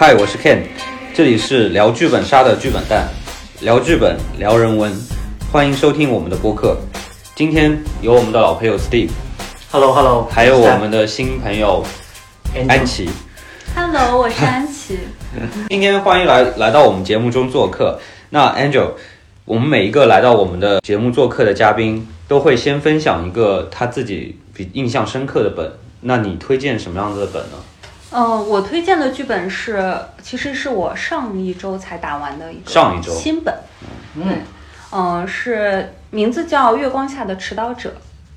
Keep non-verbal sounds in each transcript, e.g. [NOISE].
嗨，我是 Ken，这里是聊剧本杀的剧本蛋，聊剧本聊人文，欢迎收听我们的播客。今天有我们的老朋友 Steve，Hello Hello，还有我们的新朋友安琪。Hello，我是安琪。[LAUGHS] 今天欢迎来来到我们节目中做客。那 Angel，我们每一个来到我们的节目做客的嘉宾，都会先分享一个他自己比印象深刻的本。那你推荐什么样子的本呢？呃，我推荐的剧本是，其实是我上一周才打完的一个上一周新本。嗯对，嗯、是名字叫《月光下的迟到者》。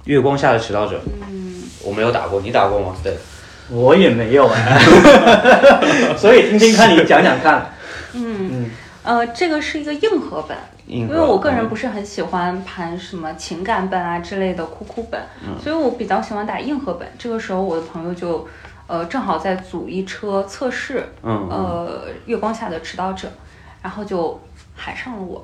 月光下的迟到者，嗯，我没有打过，你打过吗？Steve？[LAUGHS] 我也没有哎，[LAUGHS] 所以听听看你讲讲看。嗯嗯，呃，这个是一个硬核本，因因为我个人不是很喜欢盘什么情感本啊之类的哭哭本，所以我比较喜欢打硬核本。这个时候我的朋友就，呃，正好在组一车测试，嗯呃，月光下的迟到者，然后就喊上了我。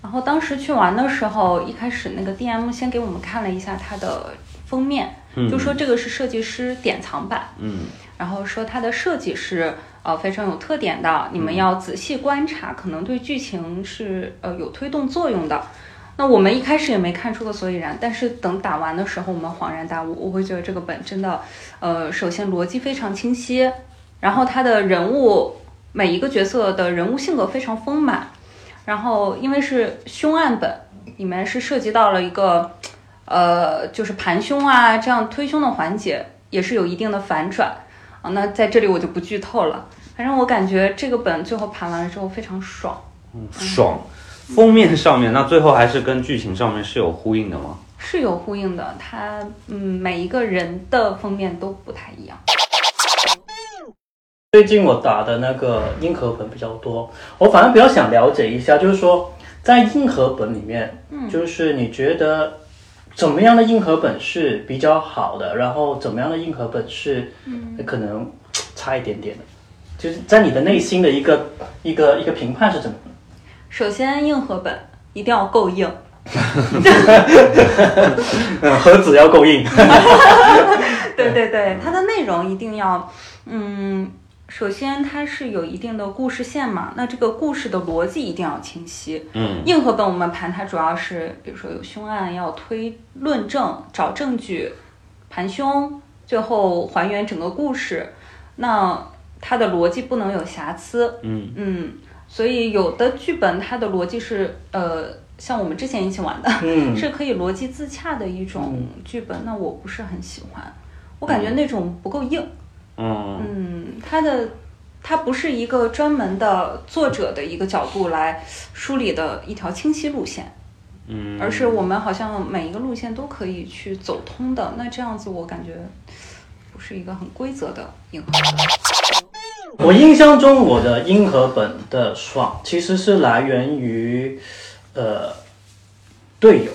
然后当时去玩的时候，一开始那个 DM 先给我们看了一下它的封面，就说这个是设计师典藏版，嗯然后说它的设计是呃非常有特点的，你们要仔细观察，可能对剧情是呃有推动作用的。那我们一开始也没看出个所以然，但是等打完的时候，我们恍然大悟，我会觉得这个本真的，呃，首先逻辑非常清晰，然后它的人物每一个角色的人物性格非常丰满，然后因为是凶案本，里面是涉及到了一个，呃，就是盘凶啊这样推凶的环节，也是有一定的反转啊。那在这里我就不剧透了，反正我感觉这个本最后盘完了之后非常爽。爽。封面上面，那最后还是跟剧情上面是有呼应的吗？是有呼应的，它嗯每一个人的封面都不太一样。最近我打的那个硬核本比较多，我反而比较想了解一下，就是说在硬核本里面，嗯就是你觉得怎么样的硬核本是比较好的，然后怎么样的硬核本是可能差一点点的，就是在你的内心的一个一个一个评判是怎么的？首先硬核本一定要够硬，嗯，[LAUGHS] 盒子要够硬。[LAUGHS] 对对对，它的内容一定要，嗯，首先它是有一定的故事线嘛，那这个故事的逻辑一定要清晰。嗯，硬核本我们盘它主要是，比如说有凶案要推论证、找证据、盘凶，最后还原整个故事。那它的逻辑不能有瑕疵。嗯嗯，所以有的剧本它的逻辑是，呃，像我们之前一起玩的，嗯 [LAUGHS] 是可以逻辑自洽的一种剧本，那我不是很喜欢，我感觉那种不够硬。嗯嗯，它的它不是一个专门的作者的一个角度来梳理的一条清晰路线，嗯，而是我们好像每一个路线都可以去走通的。那这样子我感觉不是一个很规则的硬核本。我印象中，我的硬核本的爽其实是来源于，呃，队友。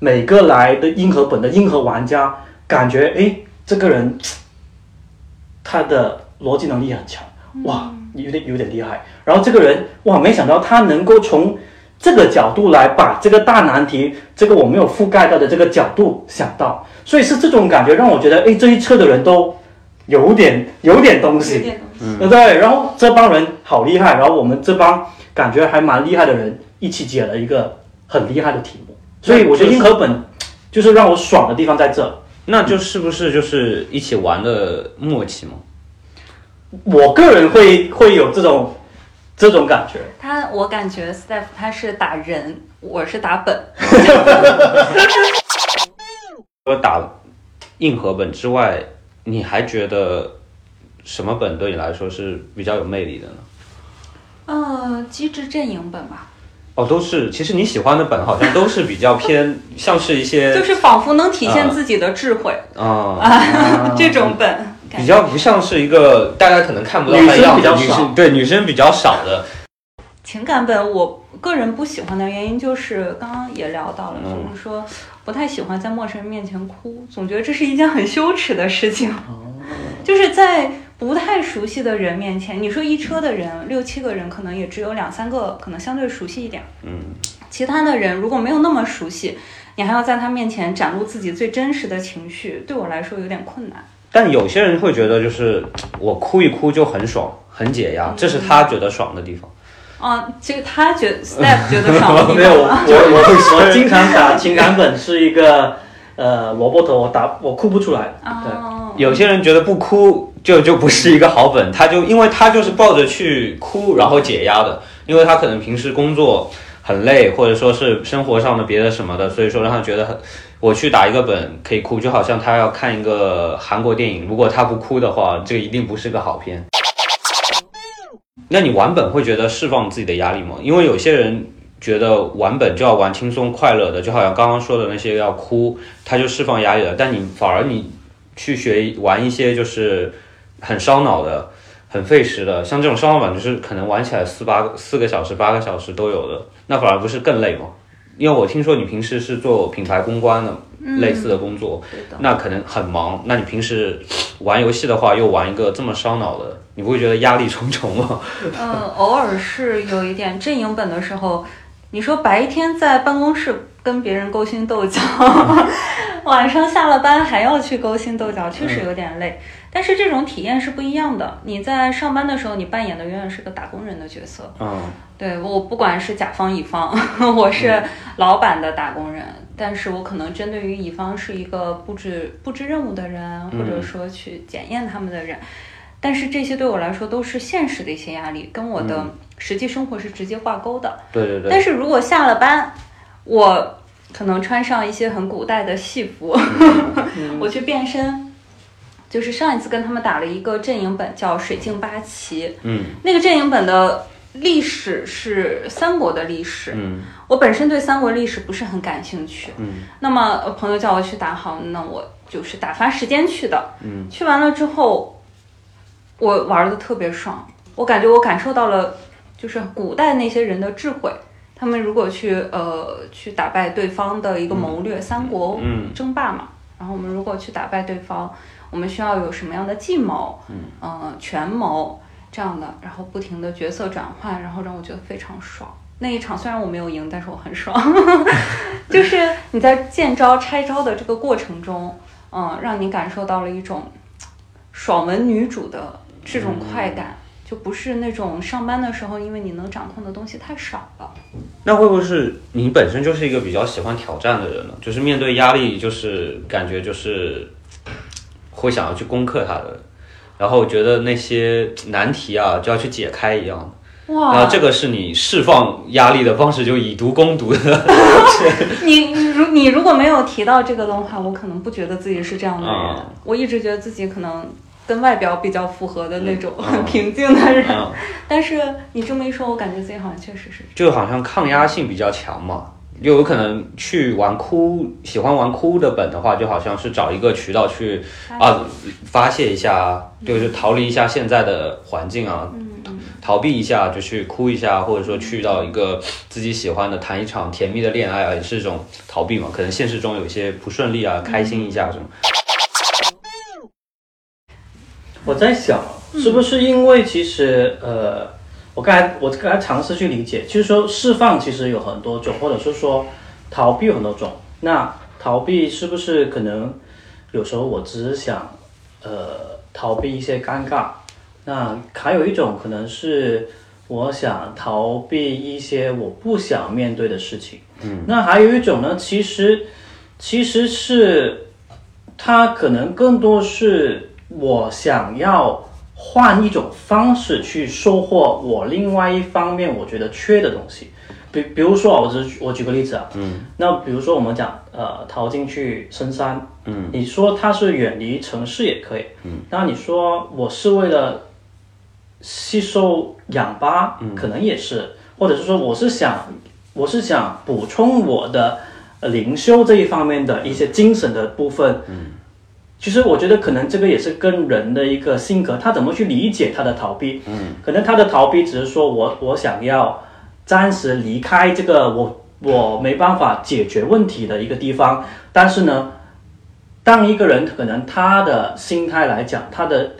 每个来的硬核本的硬核玩家，感觉哎，这个人他的逻辑能力很强，哇，有点有点厉害。然后这个人，哇，没想到他能够从这个角度来把这个大难题，这个我没有覆盖到的这个角度想到，所以是这种感觉让我觉得，哎，这一车的人都有点有点东西。有点东西。对不对？然后这帮人好厉害，然后我们这帮感觉还蛮厉害的人一起解了一个很厉害的题目，所以我觉得硬核本就是让我爽的地方在这。那就是不是就是一起玩的默契吗？我个人会会有这种这种感觉。他我感觉 Steph 他是打人，我是打本。[LAUGHS] 除了打硬核本之外，你还觉得什么本对你来说是比较有魅力的呢？呃，机智阵营本吧，哦，都是，其实你喜欢的本好像都是比较偏，[LAUGHS] 像是一些就是仿佛能体现自己的智慧，啊、[LAUGHS] 这种本。比较不像是一个大家可能看不到女生它的样子，比较少女生对女生比较少的，情感本，我个人不喜欢的原因就是刚刚也聊到了，嗯就是说不太喜欢在陌生人面前哭，总觉得这是一件很羞耻的事情。就是在不太熟悉的人面前，你说一车的人六七个人，可能也只有两三个可能相对熟悉一点，嗯，其他的人如果没有那么熟悉，你还要在他面前展露自己最真实的情绪，对我来说有点困难。但有些人会觉得，就是我哭一哭就很爽，很解压，这是他觉得爽的地方。啊，这个他觉得 Step 觉得爽的地没有，我。我我经常打情感本是一个呃萝卜头，我打我哭不出来。对，哦，有些人觉得不哭就就不是一个好本，他就因为他就是抱着去哭然后解压的，因为他可能平时工作很累，或者说是生活上的别的什么的，所以说让他觉得很，我去打一个本可以哭，就好像他要看一个韩国电影，如果他不哭的话，这个一定不是个好片。那你玩本会觉得释放自己的压力吗？因为有些人觉得玩本就要玩轻松快乐的，就好像刚刚说的那些要哭，他就释放压力了。但你反而你去学玩一些就是很烧脑的、很费时的，像这种烧脑版，就是可能玩起来四八四个小时、八个小时都有的，那反而不是更累吗？因为我听说你平时是做品牌公关的类似的工作。那可能很忙。那你平时玩游戏的话，又玩一个这么烧脑的，你不会觉得压力重重吗？[LAUGHS] 嗯，偶尔是有一点阵营本的时候，你说白天在办公室跟别人勾心斗角，[LAUGHS] 晚上下了班还要去勾心斗角，确实有点累。但是这种体验是不一样的。你在上班的时候，你扮演的永远是个打工人的角色。嗯，对我不管是甲方乙方，[LAUGHS] 我是老板的打工人，但是我可能针对于乙方是一个布置布置任务的人，或者说去检验他们的人。但是这些对我来说都是现实的一些压力，跟我的实际生活是直接挂钩的。对对对。但是如果下了班，我可能穿上一些很古代的戏服，[LAUGHS] 我去变身。就是上一次跟他们打了一个阵营本，叫《水镜八旗》。嗯那个阵营本的历史是三国的历史。嗯。我本身对三国历史不是很感兴趣。嗯。那么呃朋友叫我去打，好，那我就是打发时间去的。嗯，去完了之后，我玩的特别爽，我感觉我感受到了，就是古代那些人的智慧。他们如果去呃去打败对方的一个谋略，三国嗯。争霸嘛，然后我们如果去打败对方，我们需要有什么样的计谋，嗯，呃，权谋这样的，然后不停的角色转换，然后让我觉得非常爽。那一场虽然我没有赢，但是我很爽，[LAUGHS] 就是你在见招拆招的这个过程中，嗯，让你感受到了一种爽文女主的这种快感，就不是那种上班的时候，因为你能掌控的东西太少了。那会不会是你本身就是一个比较喜欢挑战的人呢？就是面对压力，就是感觉就是会想要去攻克它的，然后觉得那些难题啊就要去解开一样的。后这个是你释放压力的方式，就以毒攻毒的。[LAUGHS] 你你如你如果没有提到这个的话，我可能不觉得自己是这样的人。啊我一直觉得自己可能跟外表比较符合的那种嗯很平静的人。嗯，但是你这么一说，我感觉自己好像确实是。就好像抗压性比较强嘛。就有可能去玩哭，喜欢玩哭的本的话，就好像是找一个渠道去啊发泄一下，就是逃离一下现在的环境啊，逃避一下就去哭一下，或者说去到一个自己喜欢的谈一场甜蜜的恋爱啊，也是一种逃避嘛。可能现实中有一些不顺利啊，开心一下什么。我在想，是不是因为其实呃，我刚才我刚才尝试去理解，就是说释放其实有很多种，或者是说逃避有很多种。那逃避是不是可能有时候我只是想呃逃避一些尴尬？那还有一种可能是我想逃避一些我不想面对的事情。嗯，那还有一种呢，其实其实是它可能更多是我想要换一种方式去收获我另外一方面我觉得缺的东西。比比如说啊，我只我举个例子啊，嗯，那比如说我们讲呃逃进去深山，嗯，你说它是远离城市也可以，嗯，那你说我是为了吸收氧吧，可能也是，或者是说我是想我是想补充我的呃灵修这一方面的一些精神的部分，嗯，其实我觉得可能这个也是跟人的一个性格，他怎么去理解他的逃避，嗯，可能他的逃避只是说我我想要暂时离开这个我我没办法解决问题的一个地方，但是呢，当一个人可能他的心态来讲，他的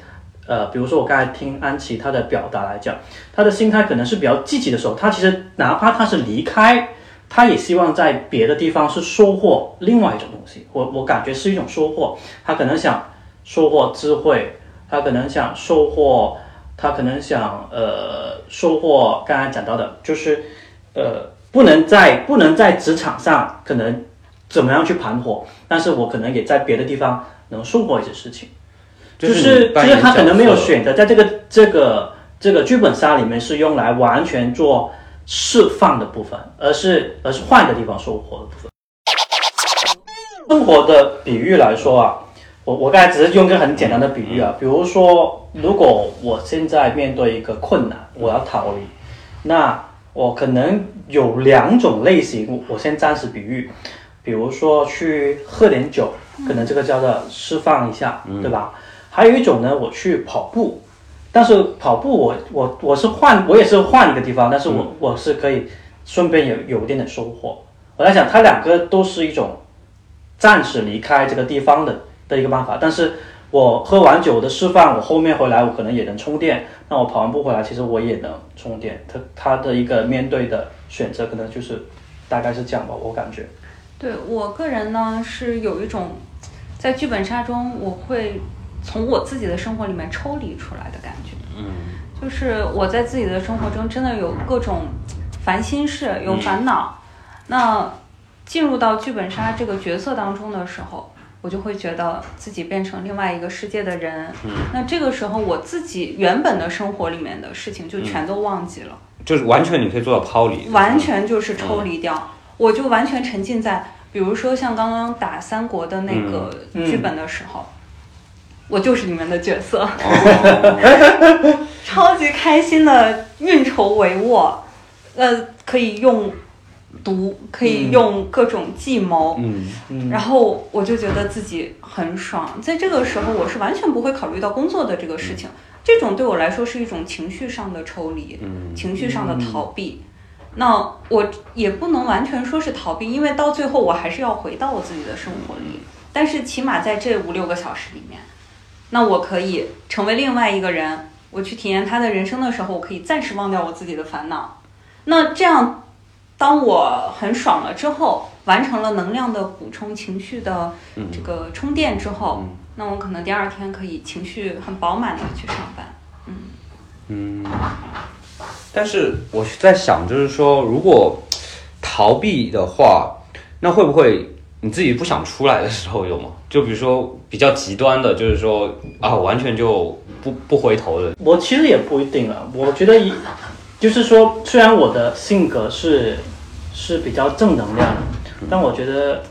呃，比如说我刚才听安琪她的表达来讲，他的心态可能是比较积极的时候，他其实哪怕他是离开，他也希望在别的地方是收获另外一种东西。我我感觉是一种收获，他可能想收获智慧，他可能想收获，他可能想呃收获刚才讲到的，就是呃不能在不能在职场上可能怎么样去盘活，但是我可能也在别的地方能收获一些事情。就就是是就是你扮演他可能没有选择在这个这个这个剧本杀里面是用来完全做释放的部分，而是而是换一个地方说活的部分。生活的比喻来说啊，我我刚才只是用个很简单的比喻啊，比如说，如果我现在面对一个困难，我要逃离，那我可能有两种类型，我先暂时比喻，比如说去喝点酒，可能这个叫做释放一下，对吧？还有一种呢，我去跑步，但是跑步我我我是换我也是换一个地方，但是我、我是可以顺便有有一点点收获。我在想，它两个都是一种暂时离开这个地方的的一个办法，但是我喝完酒的示范，我后面回来我可能也能充电，那我跑完步回来，其实我也能充电。它它的一个面对的选择可能就是大概是这样吧，我感觉。对我个人呢，是有一种在剧本杀中，我会从我自己的生活里面抽离出来的感觉。嗯，就是我在自己的生活中真的有各种烦心事，有烦恼。那进入到剧本杀这个角色当中的时候，我就会觉得自己变成另外一个世界的人。嗯那这个时候，我自己原本的生活里面的事情就全都忘记了。就是完全你可以做到抛离，完全就是抽离掉，我就完全沉浸在，比如说像刚刚打三国的那个嗯剧本的时候，我就是里面的角色，哦。[LAUGHS] 超级开心的运筹帷幄，呃，可以用毒，可以用各种计谋。嗯。嗯。然后我就觉得自己很爽，在这个时候我是完全不会考虑到工作的这个事情，这种对我来说是一种情绪上的抽离，嗯。情绪上的逃避。那我也不能完全说是逃避，因为到最后我还是要回到我自己的生活里。但是起码在这五六个小时里面，那我可以成为另外一个人，我去体验他的人生的时候，我可以暂时忘掉我自己的烦恼。那这样，当我很爽了之后，完成了能量的补充、情绪的这个充电之后，嗯那我可能第二天可以情绪很饱满的去上班。嗯，但是我是在想，就是说，如果逃避的话，那会不会你自己不想出来的时候有吗？[LAUGHS] 就比如说比较极端的，就是说啊，完全就不不回头的，我其实也不一定啊，我觉得一就是说，虽然我的性格是是比较正能量，但我觉得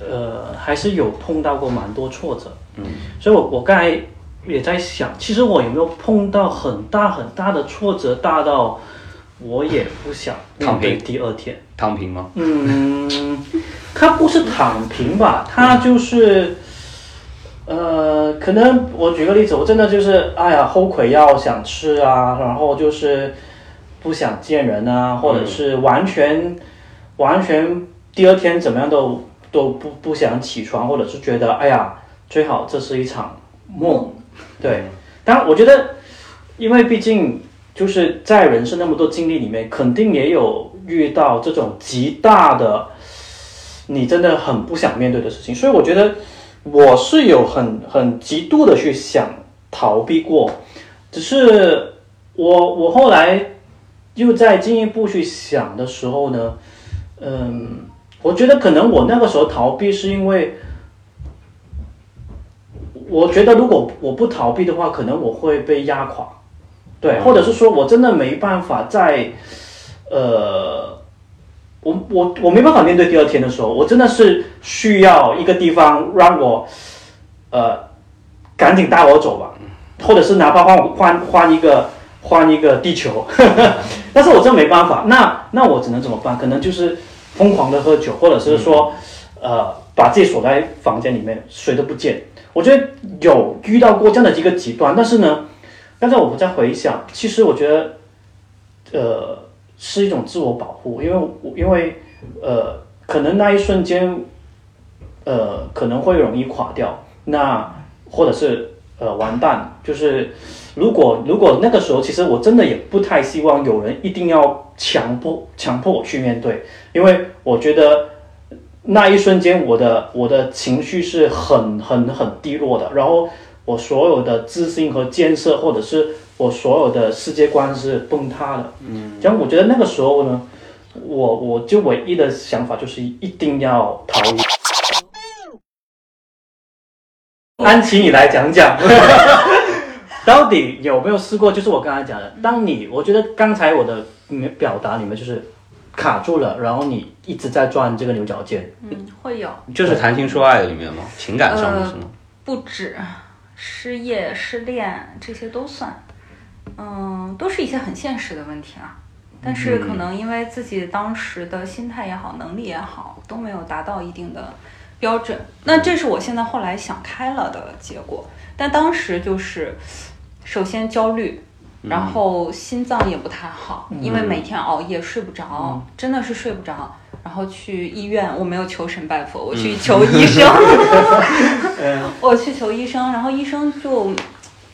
呃还是有碰到过蛮多挫折。嗯，所以我我刚才也在想，其实我有没有碰到很大很大的挫折，大到我也不想躺平第二天。躺平吗？嗯，他不是躺平吧，他就是，呃，可能我举个例子，我真的就是，哎呀，后悔药想吃啊，然后就是不想见人啊，或者是完全、完全第二天怎么样都都不不想起床，或者是觉得，哎呀，最好这是一场梦，对。当然，我觉得，因为毕竟就是在人生那么多经历里面，肯定也有遇到这种极大的，你真的很不想面对的事情。所以我觉得我是有很很极度的去想逃避过，只是我我后来又在进一步去想的时候呢，嗯，我觉得可能我那个时候逃避是因为。我觉得如果我不逃避的话，可能我会被压垮，对，或者是说我真的没办法在，呃，我我我没办法面对第二天的时候，我真的是需要一个地方让我，呃，赶紧带我走吧，或者是哪怕换换换一个换一个地球，[LAUGHS] 但是我真没办法，那那我只能怎么办？可能就是疯狂的喝酒，或者是说，呃，把自己锁在房间里面，谁都不见。我觉得有遇到过这样的一个极端，但是呢，刚才我在回想，其实我觉得，呃，是一种自我保护，因为我因为呃，可能那一瞬间，呃，可能会容易垮掉，那或者是呃完蛋，就是如果如果那个时候，其实我真的也不太希望有人一定要强迫强迫我去面对，因为我觉得那一瞬间，我的我的情绪是很很很低落的，然后我所有的自信和建设，或者是我所有的世界观是崩塌的。嗯，然后我觉得那个时候呢，我我就唯一的想法就是一定要逃离。安琪，你来讲讲，[LAUGHS] 到底有没有试过？就是我刚才讲的，当你我觉得刚才我的表达里面就是卡住了，然后你一直在转这个牛角尖。嗯，会有，就是谈情说爱的里面吗？情感上的是吗？不止，失业、失恋这些都算，嗯，都是一些很现实的问题啊。但是可能因为自己当时的心态也好，能力也好，都没有达到一定的标准。那这是我现在后来想开了的结果。但当时就是，首先焦虑，然后心脏也不太好，因为每天熬夜睡不着，真的是睡不着。然后去医院，我没有求神拜佛，我去求医生。[LAUGHS] [LAUGHS] 我去求医生，然后医生就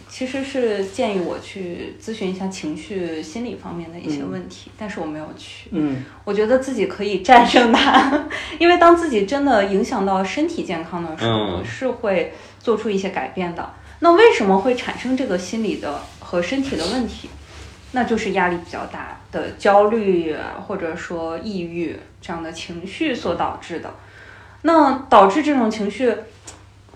其实是建议我去咨询一下情绪、心理方面的一些问题，但是我没有去。嗯我觉得自己可以战胜它，[LAUGHS] 因为当自己真的影响到身体健康的时候，嗯是会做出一些改变的。那为什么会产生这个心理的和身体的问题？那就是压力比较大的焦虑或者说抑郁这样的情绪所导致的。那导致这种情绪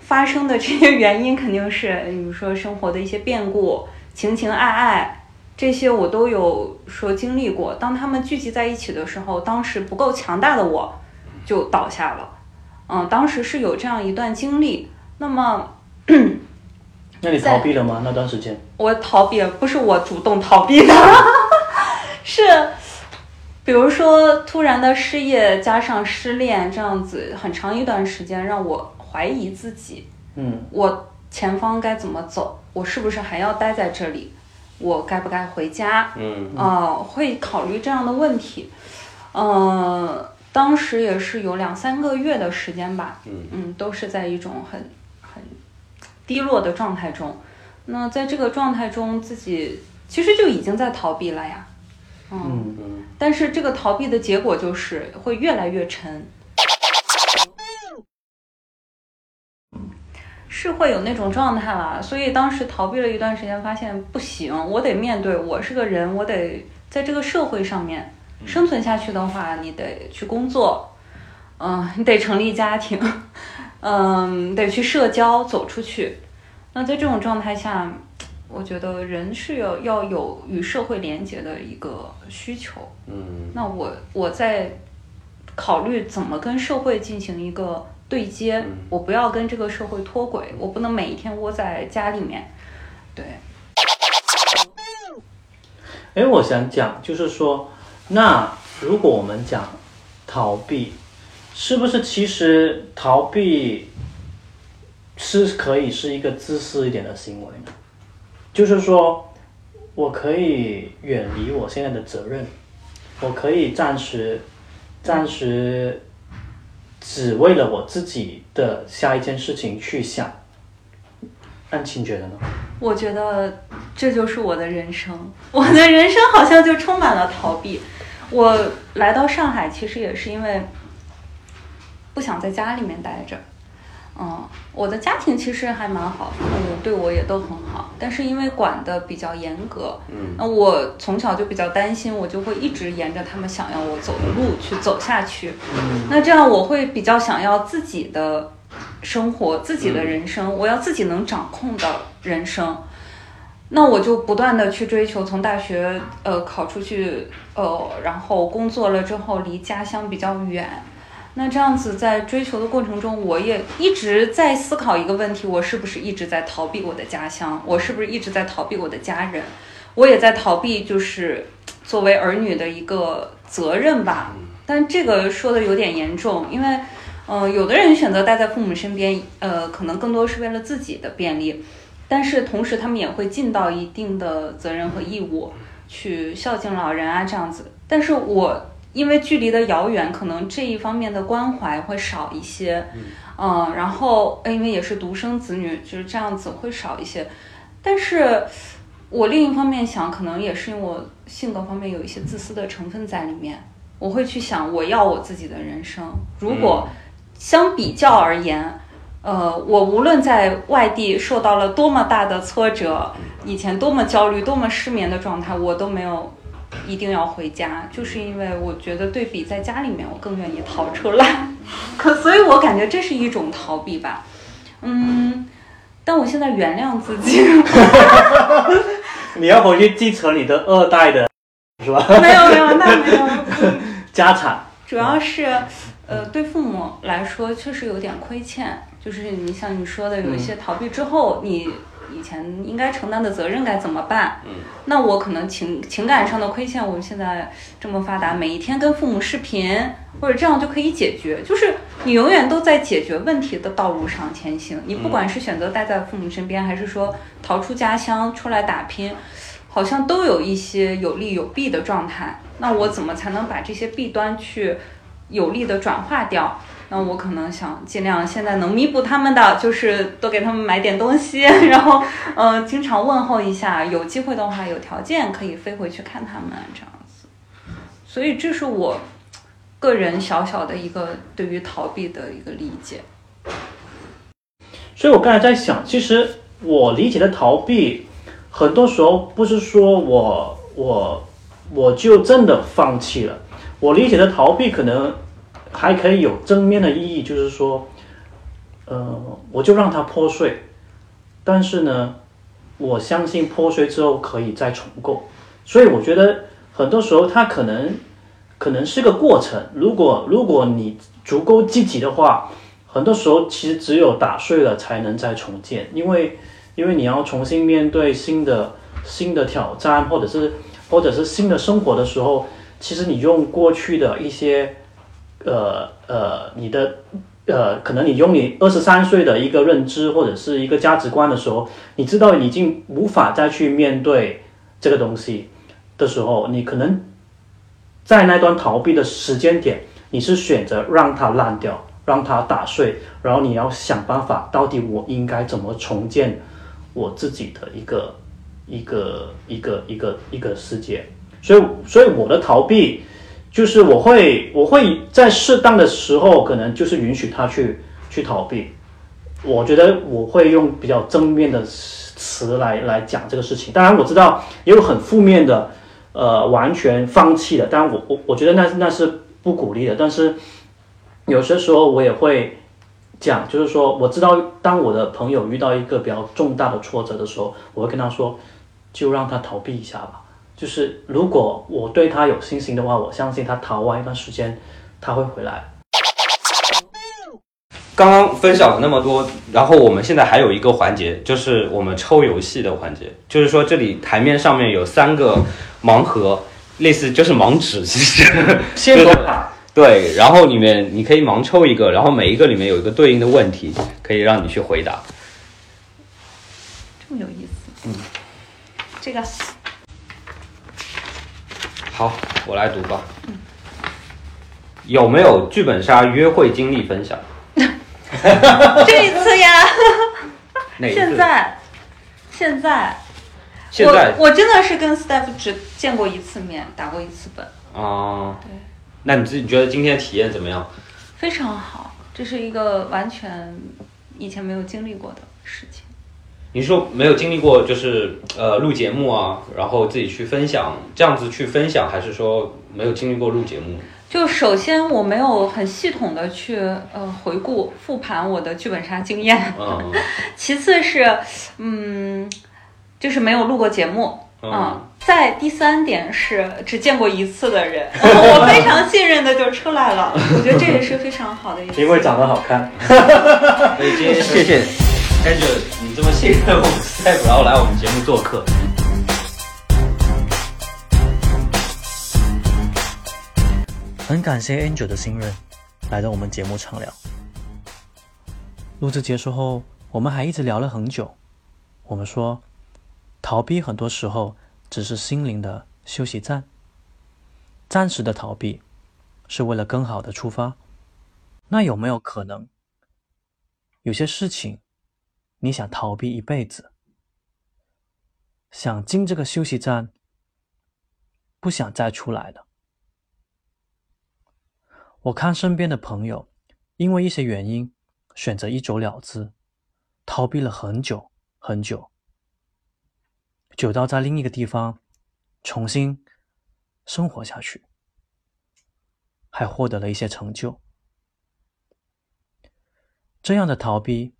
发生的这些原因，肯定是比如说生活的一些变故、情情爱爱这些，我都有说经历过。当他们聚集在一起的时候，当时不够强大的我就倒下了。嗯，当时是有这样一段经历。那么那你逃避了吗？那段时间？我逃避，不是我主动逃避的，[LAUGHS] 是比如说突然的失业加上失恋这样子，很长一段时间让我怀疑自己，嗯我前方该怎么走？我是不是还要待在这里？我该不该回家？嗯呃，会考虑这样的问题。呃，当时也是有两三个月的时间吧，嗯都是在一种很很低落的状态中。那在这个状态中，自己其实就已经在逃避了呀。嗯，但是这个逃避的结果就是会越来越沉。是会有那种状态了，所以当时逃避了一段时间，发现不行，我得面对，我是个人，我得在这个社会上面生存下去的话，你得去工作，嗯、你得成立家庭，嗯，得去社交，走出去。那在这种状态下，我觉得人是要要有与社会连接的一个需求。嗯那我我在考虑怎么跟社会进行一个对接，我不要跟这个社会脱轨，我不能每一天窝在家里面。对，哎，我想讲，就是说，那如果我们讲逃避，是不是其实逃避是可以是一个自私一点的行为呢？就是说，我可以远离我现在的责任，我可以暂时、暂时只为了我自己的下一件事情去想。安琪你觉得呢？我觉得这就是我的人生，我的人生好像就充满了逃避。我来到上海，其实也是因为不想在家里面待着。嗯，我的家庭其实还蛮好，父母对我也都很好，但是因为管的比较严格，嗯那我从小就比较担心，我就会一直沿着他们想要我走的路去走下去。那这样我会比较想要自己的生活、自己的人生，我要自己能掌控的人生。那我就不断的去追求，从大学呃考出去，呃，然后工作了之后离家乡比较远。那这样子在追求的过程中，我也一直在思考一个问题：我是不是一直在逃避我的家乡？我是不是一直在逃避我的家人？我也在逃避，就是作为儿女的一个责任吧。但这个说的有点严重，因为，呃，有的人选择待在父母身边，呃，可能更多是为了自己的便利，但是同时他们也会尽到一定的责任和义务，去孝敬老人啊这样子。但是我因为距离的遥远，可能这一方面的关怀会少一些，嗯、然后呃因为也是独生子女，就是这样子会少一些。但是我另一方面想，可能也是因为我性格方面有一些自私的成分在里面，我会去想，我要我自己的人生。如果相比较而言，呃，我无论在外地受到了多么大的挫折，以前多么焦虑、多么失眠的状态，我都没有一定要回家，就是因为我觉得对比在家里面，我更愿意逃出来，[LAUGHS] 可所以我感觉这是一种逃避吧，嗯，但我现在原谅自己，[LAUGHS] 你要回去继承你的二代的，是吧？没有没有，那没有。家产。主要是，呃，对父母来说确实有点亏欠，就是你像你说的，有一些逃避之后，你以前应该承担的责任该怎么办？嗯，那我可能情情感上的亏欠，我们现在这么发达，每一天跟父母视频，或者这样就可以解决。就是你永远都在解决问题的道路上前行，你不管是选择待在父母身边，还是说逃出家乡出来打拼。好像都有一些有利有弊的状态，那我怎么才能把这些弊端去有利的转化掉？那我可能想尽量现在能弥补他们的，就是多给他们买点东西，[LAUGHS] 然后呃经常问候一下，有机会的话有条件可以飞回去看他们这样子。所以这是我个人小小的一个对于逃避的一个理解。所以我刚才在想，其实我理解的逃避。很多时候不是说我我我就真的放弃了，我理解的逃避可能还可以有正面的意义，就是说，呃，我就让它破碎，但是呢，我相信破碎之后可以再重构，所以我觉得很多时候它可能可能是个过程，如果如果你足够积极的话，很多时候其实只有打碎了才能再重建，因为。因为你要重新面对新的新的挑战，或者是或者是新的生活的时候，其实你用过去的一些，呃呃，你的呃，可能你用你二十三岁的一个认知或者是一个价值观的时候，你知道已经无法再去面对这个东西的时候，你可能在那段逃避的时间点，你是选择让它烂掉，让它打碎，然后你要想办法，到底我应该怎么重建。我自己的一个一个一个一个一个世界，所以所以我的逃避就是我会我会在适当的时候可能就是允许他去去逃避，我觉得我会用比较正面的词来来讲这个事情。当然我知道也有很负面的，呃，完全放弃的。当然我我我觉得那那是不鼓励的。但是有些时候我也会。讲就是说，我知道当我的朋友遇到一个比较重大的挫折的时候，我会跟他说，就让他逃避一下吧。就是如果我对他有信心的话，我相信他逃完一段时间，他会回来。刚刚分享了那么多，然后我们现在还有一个环节，就是我们抽游戏的环节。就是说，这里台面上面有三个盲盒，类似就是盲纸，其实 [LAUGHS] 先抽卡。对，然后里面你可以盲抽一个，然后每一个里面有一个对应的问题，可以让你去回答。这么有意思。嗯。这个。好，我来读吧。嗯。有没有剧本杀约会经历分享？[LAUGHS] 这一次呀。[LAUGHS] 哪现在。现在。现在。我我真的是跟 Steph 只见过一次面，打过一次本。哦。对。那你自己觉得今天体验怎么样？非常好，这是一个完全以前没有经历过的事情。你说没有经历过，就是呃录节目啊，然后自己去分享，这样子去分享，还是说没有经历过录节目？就首先我没有很系统的去呃回顾复盘我的剧本杀经验，嗯，[LAUGHS] 其次是嗯，就是没有录过节目。嗯，在第三点是只见过一次的人，[LAUGHS] 我非常信任的就出来了。我觉得这也是非常好的一。因为长得好看。[LAUGHS] 所以今天谢 Angel，你这么信任我们 Step，然后来我们节目做客。很感谢 Angel 的信任，来到我们节目畅聊。录制结束后，我们还一直聊了很久。我们说。逃避很多时候只是心灵的休息站，暂时的逃避是为了更好的出发。那有没有可能，有些事情你想逃避一辈子，想进这个休息站，不想再出来了？我看身边的朋友因为一些原因选择一走了之，逃避了很久很久，久到在另一个地方重新生活下去，还获得了一些成就。这样的逃避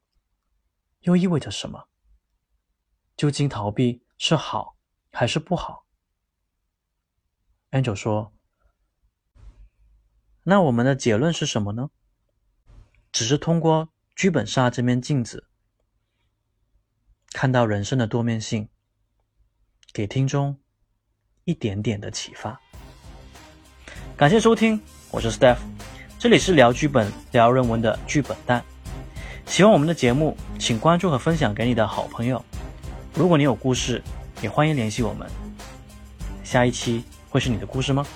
又意味着什么？究竟逃避是好还是不好？Angel 说：“那我们的结论是什么呢？只是通过剧本杀这面镜子，看到人生的多面性，给听众一点点的启发。”感谢收听，我是 Steph，这里是聊剧本、聊人文的剧本蛋。喜欢我们的节目，请关注和分享给你的好朋友。如果你有故事，也欢迎联系我们。下一期会是你的故事吗？